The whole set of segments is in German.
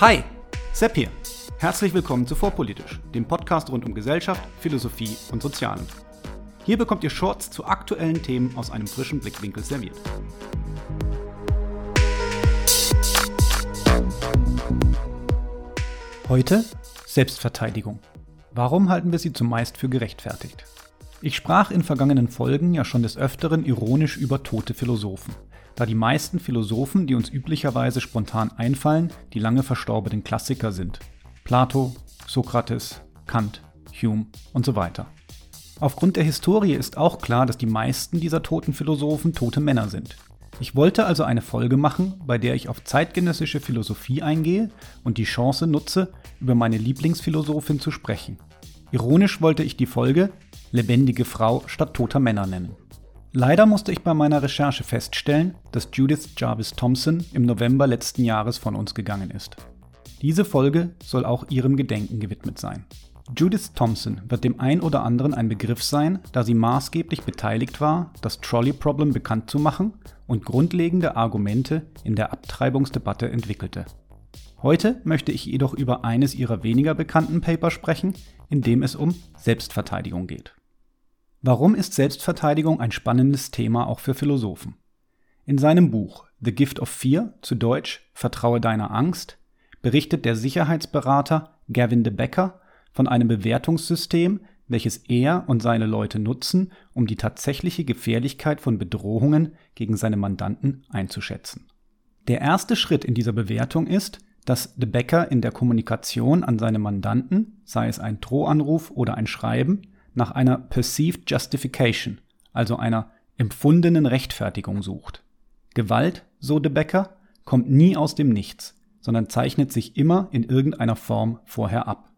Hi, Sepp hier. Herzlich willkommen zu Vorpolitisch, dem Podcast rund um Gesellschaft, Philosophie und Sozialen. Hier bekommt ihr Shorts zu aktuellen Themen aus einem frischen Blickwinkel serviert. Heute Selbstverteidigung. Warum halten wir sie zumeist für gerechtfertigt? Ich sprach in vergangenen Folgen ja schon des Öfteren ironisch über tote Philosophen, da die meisten Philosophen, die uns üblicherweise spontan einfallen, die lange verstorbenen Klassiker sind. Plato, Sokrates, Kant, Hume und so weiter. Aufgrund der Historie ist auch klar, dass die meisten dieser toten Philosophen tote Männer sind. Ich wollte also eine Folge machen, bei der ich auf zeitgenössische Philosophie eingehe und die Chance nutze, über meine Lieblingsphilosophin zu sprechen. Ironisch wollte ich die Folge lebendige Frau statt toter Männer nennen. Leider musste ich bei meiner Recherche feststellen, dass Judith Jarvis Thompson im November letzten Jahres von uns gegangen ist. Diese Folge soll auch ihrem Gedenken gewidmet sein. Judith Thompson wird dem ein oder anderen ein Begriff sein, da sie maßgeblich beteiligt war, das Trolley Problem bekannt zu machen und grundlegende Argumente in der Abtreibungsdebatte entwickelte. Heute möchte ich jedoch über eines ihrer weniger bekannten Paper sprechen, in dem es um Selbstverteidigung geht. Warum ist Selbstverteidigung ein spannendes Thema auch für Philosophen? In seinem Buch The Gift of Fear, zu Deutsch Vertraue deiner Angst, berichtet der Sicherheitsberater Gavin de Becker von einem Bewertungssystem, welches er und seine Leute nutzen, um die tatsächliche Gefährlichkeit von Bedrohungen gegen seine Mandanten einzuschätzen. Der erste Schritt in dieser Bewertung ist, dass De Becker in der Kommunikation an seine Mandanten, sei es ein Drohanruf oder ein Schreiben, nach einer Perceived Justification, also einer empfundenen Rechtfertigung sucht. Gewalt, so De Becker, kommt nie aus dem Nichts, sondern zeichnet sich immer in irgendeiner Form vorher ab.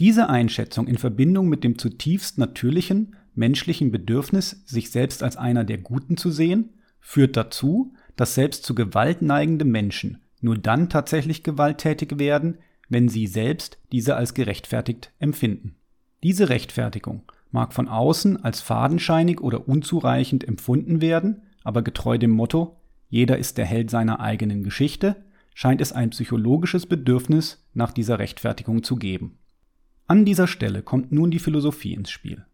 Diese Einschätzung in Verbindung mit dem zutiefst natürlichen, menschlichen Bedürfnis, sich selbst als einer der Guten zu sehen, führt dazu, dass selbst zu Gewalt neigende Menschen nur dann tatsächlich gewalttätig werden, wenn sie selbst diese als gerechtfertigt empfinden. Diese Rechtfertigung mag von außen als fadenscheinig oder unzureichend empfunden werden, aber getreu dem Motto jeder ist der Held seiner eigenen Geschichte, scheint es ein psychologisches Bedürfnis nach dieser Rechtfertigung zu geben. An dieser Stelle kommt nun die Philosophie ins Spiel.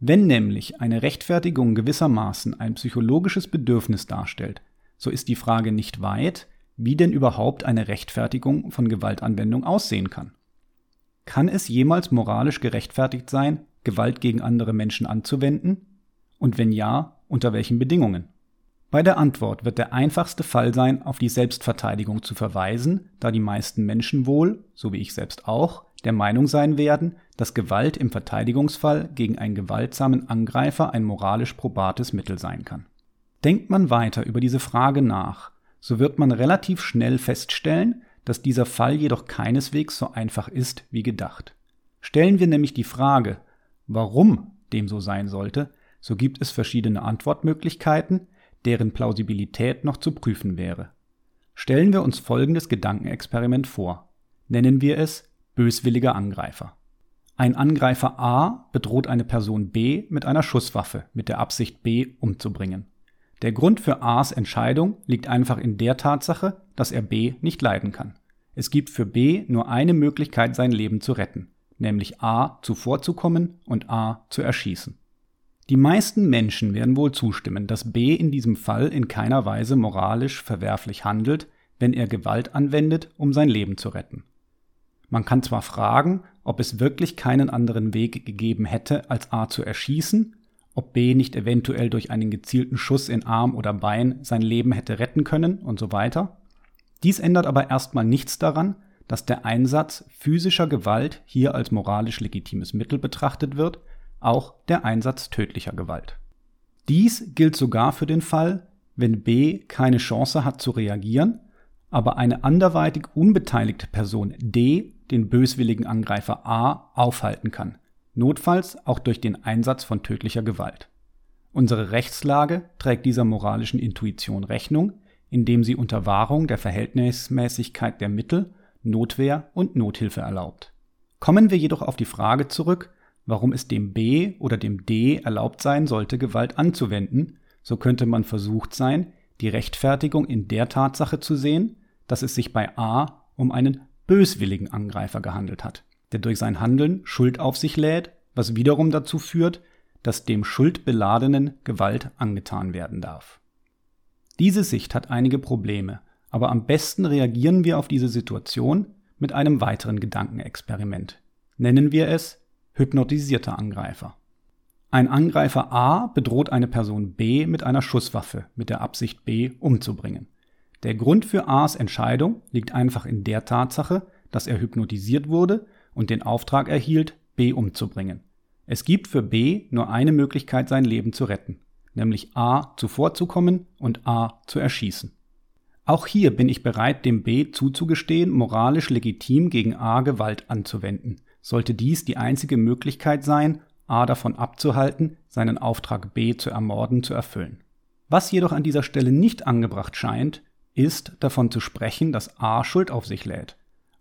Wenn nämlich eine Rechtfertigung gewissermaßen ein psychologisches Bedürfnis darstellt, so ist die Frage nicht weit, wie denn überhaupt eine Rechtfertigung von Gewaltanwendung aussehen kann. Kann es jemals moralisch gerechtfertigt sein, Gewalt gegen andere Menschen anzuwenden? Und wenn ja, unter welchen Bedingungen? Bei der Antwort wird der einfachste Fall sein, auf die Selbstverteidigung zu verweisen, da die meisten Menschen wohl, so wie ich selbst auch, der Meinung sein werden, dass Gewalt im Verteidigungsfall gegen einen gewaltsamen Angreifer ein moralisch probates Mittel sein kann. Denkt man weiter über diese Frage nach, so wird man relativ schnell feststellen, dass dieser Fall jedoch keineswegs so einfach ist wie gedacht. Stellen wir nämlich die Frage, warum dem so sein sollte, so gibt es verschiedene Antwortmöglichkeiten, deren Plausibilität noch zu prüfen wäre. Stellen wir uns folgendes Gedankenexperiment vor. Nennen wir es böswilliger Angreifer. Ein Angreifer A bedroht eine Person B mit einer Schusswaffe mit der Absicht B umzubringen. Der Grund für A's Entscheidung liegt einfach in der Tatsache, dass er B nicht leiden kann. Es gibt für B nur eine Möglichkeit, sein Leben zu retten, nämlich A zuvorzukommen und A zu erschießen. Die meisten Menschen werden wohl zustimmen, dass B in diesem Fall in keiner Weise moralisch verwerflich handelt, wenn er Gewalt anwendet, um sein Leben zu retten. Man kann zwar fragen, ob es wirklich keinen anderen Weg gegeben hätte, als A zu erschießen, ob B nicht eventuell durch einen gezielten Schuss in Arm oder Bein sein Leben hätte retten können und so weiter. Dies ändert aber erstmal nichts daran, dass der Einsatz physischer Gewalt hier als moralisch legitimes Mittel betrachtet wird, auch der Einsatz tödlicher Gewalt. Dies gilt sogar für den Fall, wenn B keine Chance hat zu reagieren, aber eine anderweitig unbeteiligte Person D den böswilligen Angreifer A aufhalten kann, notfalls auch durch den Einsatz von tödlicher Gewalt. Unsere Rechtslage trägt dieser moralischen Intuition Rechnung, indem sie unter Wahrung der Verhältnismäßigkeit der Mittel Notwehr und Nothilfe erlaubt. Kommen wir jedoch auf die Frage zurück, warum es dem B oder dem D erlaubt sein sollte, Gewalt anzuwenden, so könnte man versucht sein, die Rechtfertigung in der Tatsache zu sehen, dass es sich bei A um einen böswilligen Angreifer gehandelt hat, der durch sein Handeln Schuld auf sich lädt, was wiederum dazu führt, dass dem Schuldbeladenen Gewalt angetan werden darf. Diese Sicht hat einige Probleme, aber am besten reagieren wir auf diese Situation mit einem weiteren Gedankenexperiment. Nennen wir es hypnotisierter Angreifer. Ein Angreifer A bedroht eine Person B mit einer Schusswaffe mit der Absicht B umzubringen. Der Grund für A's Entscheidung liegt einfach in der Tatsache, dass er hypnotisiert wurde und den Auftrag erhielt, B umzubringen. Es gibt für B nur eine Möglichkeit, sein Leben zu retten, nämlich A zuvorzukommen und A zu erschießen. Auch hier bin ich bereit, dem B zuzugestehen, moralisch legitim gegen A Gewalt anzuwenden, sollte dies die einzige Möglichkeit sein, A davon abzuhalten, seinen Auftrag B zu ermorden zu erfüllen. Was jedoch an dieser Stelle nicht angebracht scheint, ist davon zu sprechen, dass A Schuld auf sich lädt.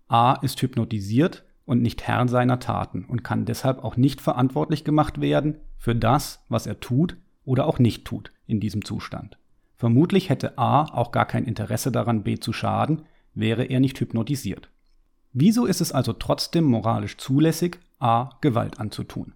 A ist hypnotisiert und nicht Herr seiner Taten und kann deshalb auch nicht verantwortlich gemacht werden für das, was er tut oder auch nicht tut in diesem Zustand. Vermutlich hätte A auch gar kein Interesse daran, B zu schaden, wäre er nicht hypnotisiert. Wieso ist es also trotzdem moralisch zulässig, A Gewalt anzutun?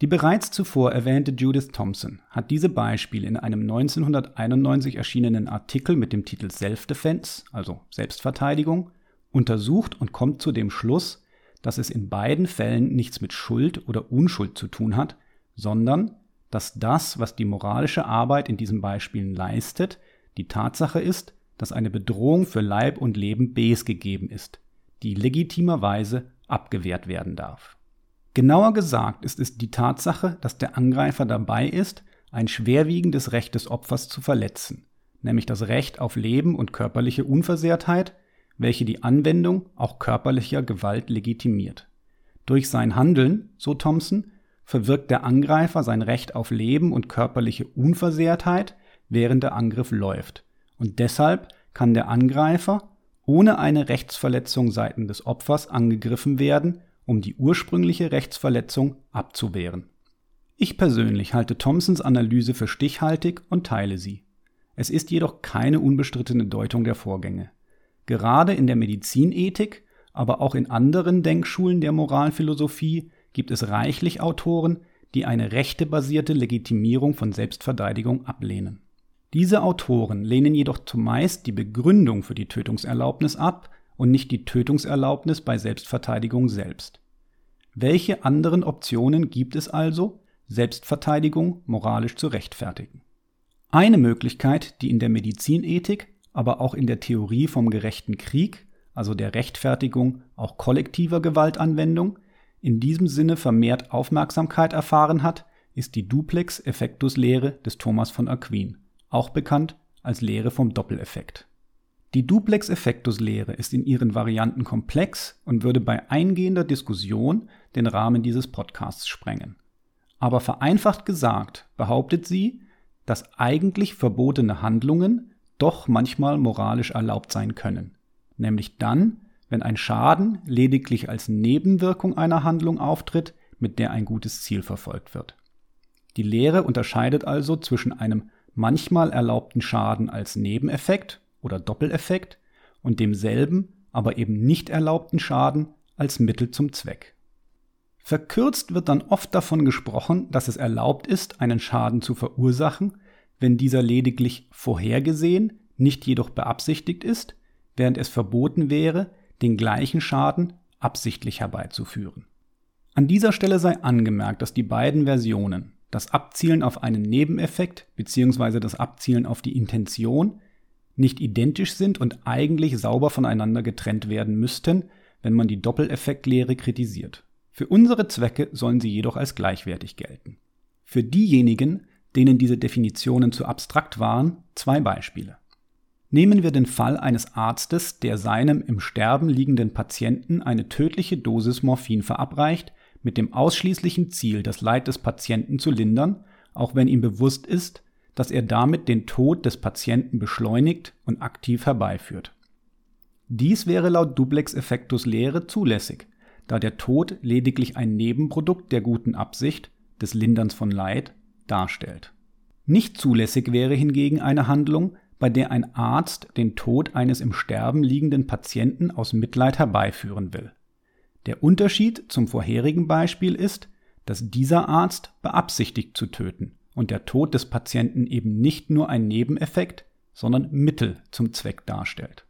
Die bereits zuvor erwähnte Judith Thompson hat diese Beispiele in einem 1991 erschienenen Artikel mit dem Titel Self-Defense, also Selbstverteidigung, untersucht und kommt zu dem Schluss, dass es in beiden Fällen nichts mit Schuld oder Unschuld zu tun hat, sondern dass das, was die moralische Arbeit in diesen Beispielen leistet, die Tatsache ist, dass eine Bedrohung für Leib und Leben Bs gegeben ist, die legitimerweise abgewehrt werden darf. Genauer gesagt ist es die Tatsache, dass der Angreifer dabei ist, ein schwerwiegendes Recht des Opfers zu verletzen, nämlich das Recht auf Leben und körperliche Unversehrtheit, welche die Anwendung auch körperlicher Gewalt legitimiert. Durch sein Handeln, so Thompson, verwirkt der Angreifer sein Recht auf Leben und körperliche Unversehrtheit, während der Angriff läuft. Und deshalb kann der Angreifer ohne eine Rechtsverletzung seitens des Opfers angegriffen werden, um die ursprüngliche Rechtsverletzung abzuwehren. Ich persönlich halte Thompsons Analyse für stichhaltig und teile sie. Es ist jedoch keine unbestrittene Deutung der Vorgänge. Gerade in der Medizinethik, aber auch in anderen Denkschulen der Moralphilosophie gibt es reichlich Autoren, die eine rechtebasierte Legitimierung von Selbstverteidigung ablehnen. Diese Autoren lehnen jedoch zumeist die Begründung für die Tötungserlaubnis ab und nicht die Tötungserlaubnis bei Selbstverteidigung selbst. Welche anderen Optionen gibt es also, Selbstverteidigung moralisch zu rechtfertigen? Eine Möglichkeit, die in der Medizinethik, aber auch in der Theorie vom gerechten Krieg, also der Rechtfertigung auch kollektiver Gewaltanwendung, in diesem Sinne vermehrt Aufmerksamkeit erfahren hat, ist die Duplex-Effektus-Lehre des Thomas von Aquin, auch bekannt als Lehre vom Doppeleffekt. Die Duplex-Effektus-Lehre ist in ihren Varianten komplex und würde bei eingehender Diskussion den Rahmen dieses Podcasts sprengen. Aber vereinfacht gesagt behauptet sie, dass eigentlich verbotene Handlungen doch manchmal moralisch erlaubt sein können, nämlich dann, wenn ein Schaden lediglich als Nebenwirkung einer Handlung auftritt, mit der ein gutes Ziel verfolgt wird. Die Lehre unterscheidet also zwischen einem manchmal erlaubten Schaden als Nebeneffekt oder Doppeleffekt und demselben, aber eben nicht erlaubten Schaden als Mittel zum Zweck. Verkürzt wird dann oft davon gesprochen, dass es erlaubt ist, einen Schaden zu verursachen, wenn dieser lediglich vorhergesehen, nicht jedoch beabsichtigt ist, während es verboten wäre, den gleichen Schaden absichtlich herbeizuführen. An dieser Stelle sei angemerkt, dass die beiden Versionen, das Abzielen auf einen Nebeneffekt bzw. das Abzielen auf die Intention, nicht identisch sind und eigentlich sauber voneinander getrennt werden müssten, wenn man die Doppeleffektlehre kritisiert. Für unsere Zwecke sollen sie jedoch als gleichwertig gelten. Für diejenigen, denen diese Definitionen zu abstrakt waren, zwei Beispiele. Nehmen wir den Fall eines Arztes, der seinem im Sterben liegenden Patienten eine tödliche Dosis Morphin verabreicht, mit dem ausschließlichen Ziel, das Leid des Patienten zu lindern, auch wenn ihm bewusst ist, dass er damit den Tod des Patienten beschleunigt und aktiv herbeiführt. Dies wäre laut Duplex Effectus Lehre zulässig, da der Tod lediglich ein Nebenprodukt der guten Absicht, des Linderns von Leid, darstellt. Nicht zulässig wäre hingegen eine Handlung, bei der ein Arzt den Tod eines im Sterben liegenden Patienten aus Mitleid herbeiführen will. Der Unterschied zum vorherigen Beispiel ist, dass dieser Arzt beabsichtigt zu töten und der Tod des Patienten eben nicht nur ein Nebeneffekt, sondern Mittel zum Zweck darstellt.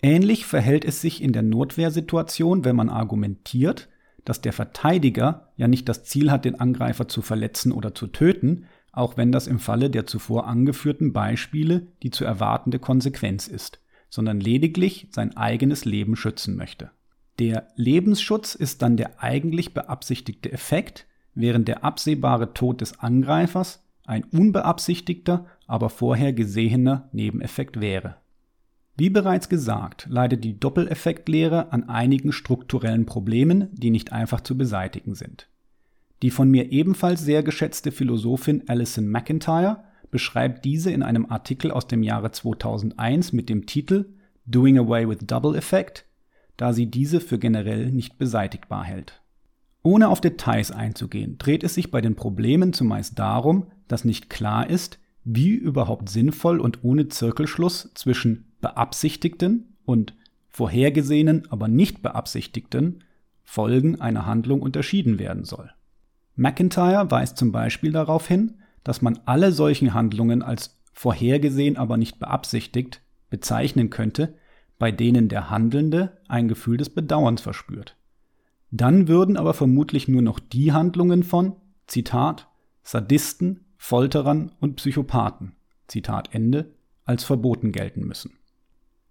Ähnlich verhält es sich in der Notwehrsituation, wenn man argumentiert, dass der Verteidiger ja nicht das Ziel hat, den Angreifer zu verletzen oder zu töten, auch wenn das im Falle der zuvor angeführten Beispiele die zu erwartende Konsequenz ist, sondern lediglich sein eigenes Leben schützen möchte. Der Lebensschutz ist dann der eigentlich beabsichtigte Effekt, während der absehbare Tod des Angreifers ein unbeabsichtigter, aber vorher gesehener Nebeneffekt wäre. Wie bereits gesagt, leidet die Doppeleffektlehre an einigen strukturellen Problemen, die nicht einfach zu beseitigen sind. Die von mir ebenfalls sehr geschätzte Philosophin Alison McIntyre beschreibt diese in einem Artikel aus dem Jahre 2001 mit dem Titel Doing Away with Double Effect, da sie diese für generell nicht beseitigbar hält. Ohne auf Details einzugehen, dreht es sich bei den Problemen zumeist darum, dass nicht klar ist, wie überhaupt sinnvoll und ohne Zirkelschluss zwischen beabsichtigten und vorhergesehenen, aber nicht beabsichtigten Folgen einer Handlung unterschieden werden soll. McIntyre weist zum Beispiel darauf hin, dass man alle solchen Handlungen als vorhergesehen, aber nicht beabsichtigt bezeichnen könnte, bei denen der Handelnde ein Gefühl des Bedauerns verspürt. Dann würden aber vermutlich nur noch die Handlungen von, Zitat, Sadisten, Folterern und Psychopathen, Zitat Ende, als verboten gelten müssen.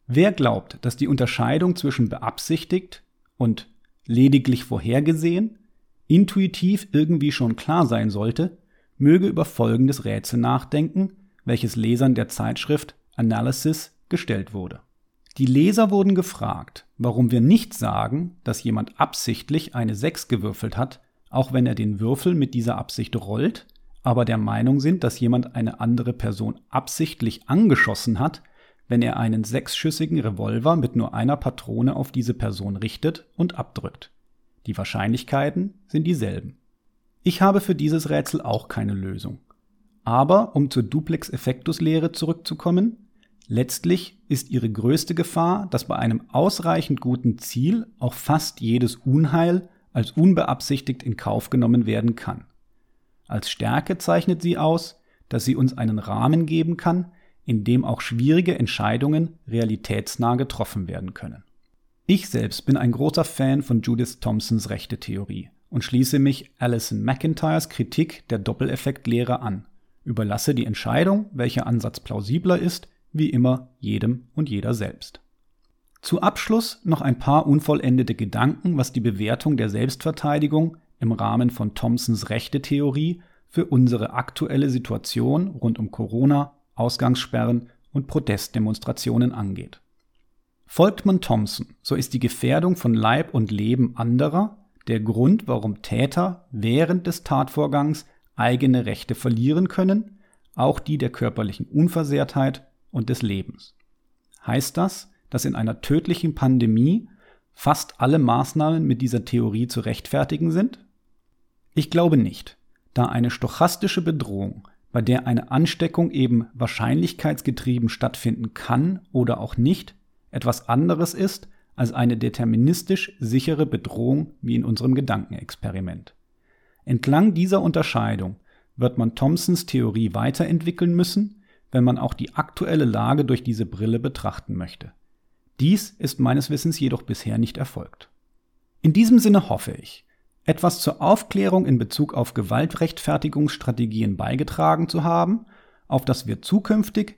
Wer glaubt, dass die Unterscheidung zwischen beabsichtigt und lediglich vorhergesehen intuitiv irgendwie schon klar sein sollte, möge über folgendes Rätsel nachdenken, welches Lesern der Zeitschrift Analysis gestellt wurde. Die Leser wurden gefragt, warum wir nicht sagen, dass jemand absichtlich eine 6 gewürfelt hat, auch wenn er den Würfel mit dieser Absicht rollt, aber der Meinung sind, dass jemand eine andere Person absichtlich angeschossen hat, wenn er einen sechsschüssigen Revolver mit nur einer Patrone auf diese Person richtet und abdrückt. Die Wahrscheinlichkeiten sind dieselben. Ich habe für dieses Rätsel auch keine Lösung. Aber um zur Duplex-Effektus-Lehre zurückzukommen, letztlich ist ihre größte Gefahr, dass bei einem ausreichend guten Ziel auch fast jedes Unheil als unbeabsichtigt in Kauf genommen werden kann. Als Stärke zeichnet sie aus, dass sie uns einen Rahmen geben kann, in dem auch schwierige Entscheidungen realitätsnah getroffen werden können. Ich selbst bin ein großer Fan von Judith Thompsons Rechte-Theorie und schließe mich Alison McIntyres Kritik der Doppeleffektlehre an, überlasse die Entscheidung, welcher Ansatz plausibler ist, wie immer jedem und jeder selbst. Zu Abschluss noch ein paar unvollendete Gedanken, was die Bewertung der Selbstverteidigung im Rahmen von Thompsons Rechte-Theorie für unsere aktuelle Situation rund um Corona Ausgangssperren und Protestdemonstrationen angeht. Folgt man Thompson, so ist die Gefährdung von Leib und Leben anderer der Grund, warum Täter während des Tatvorgangs eigene Rechte verlieren können, auch die der körperlichen Unversehrtheit und des Lebens. Heißt das, dass in einer tödlichen Pandemie fast alle Maßnahmen mit dieser Theorie zu rechtfertigen sind? Ich glaube nicht, da eine stochastische Bedrohung bei der eine Ansteckung eben wahrscheinlichkeitsgetrieben stattfinden kann oder auch nicht, etwas anderes ist als eine deterministisch sichere Bedrohung wie in unserem Gedankenexperiment. Entlang dieser Unterscheidung wird man Thomsons Theorie weiterentwickeln müssen, wenn man auch die aktuelle Lage durch diese Brille betrachten möchte. Dies ist meines Wissens jedoch bisher nicht erfolgt. In diesem Sinne hoffe ich, etwas zur Aufklärung in Bezug auf Gewaltrechtfertigungsstrategien beigetragen zu haben, auf das wir zukünftig